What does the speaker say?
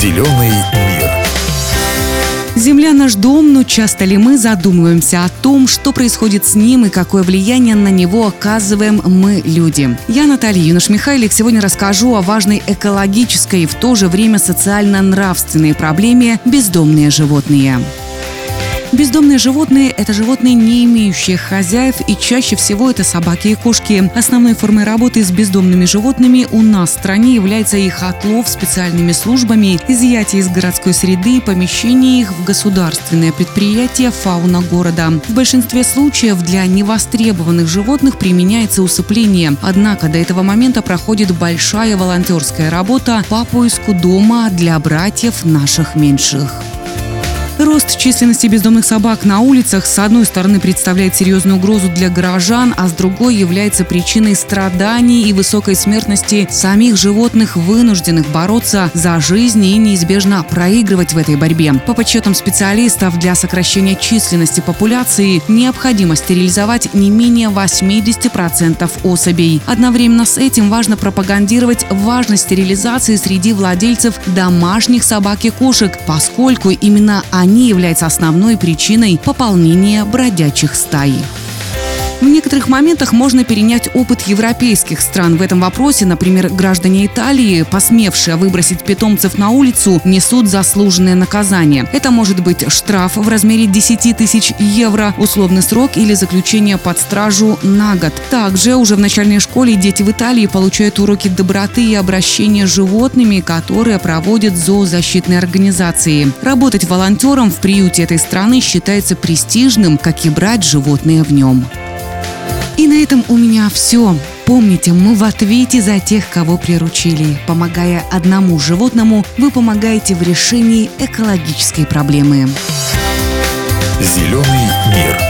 Зеленый мир. Земля наш дом, но часто ли мы задумываемся о том, что происходит с ним и какое влияние на него оказываем мы, люди? Я, Наталья Юнош-Михайлик, сегодня расскажу о важной экологической и в то же время социально-нравственной проблеме «Бездомные животные». Бездомные животные – это животные, не имеющие хозяев, и чаще всего это собаки и кошки. Основной формой работы с бездомными животными у нас в стране является их отлов специальными службами, изъятие из городской среды и помещение их в государственное предприятие «Фауна города». В большинстве случаев для невостребованных животных применяется усыпление. Однако до этого момента проходит большая волонтерская работа по поиску дома для братьев наших меньших. Рост численности бездомных собак на улицах с одной стороны представляет серьезную угрозу для горожан, а с другой является причиной страданий и высокой смертности самих животных, вынужденных бороться за жизнь и неизбежно проигрывать в этой борьбе. По подсчетам специалистов, для сокращения численности популяции необходимо стерилизовать не менее 80% особей. Одновременно с этим важно пропагандировать важность стерилизации среди владельцев домашних собак и кошек, поскольку именно они они являются основной причиной пополнения бродячих стай. В некоторых моментах можно перенять опыт европейских стран в этом вопросе. Например, граждане Италии, посмевшие выбросить питомцев на улицу, несут заслуженное наказание. Это может быть штраф в размере 10 тысяч евро, условный срок или заключение под стражу на год. Также уже в начальной школе дети в Италии получают уроки доброты и обращения с животными, которые проводят зоозащитные организации. Работать волонтером в приюте этой страны считается престижным, как и брать животные в нем. И на этом у меня все. Помните, мы в ответе за тех, кого приручили. Помогая одному животному, вы помогаете в решении экологической проблемы. Зеленый мир.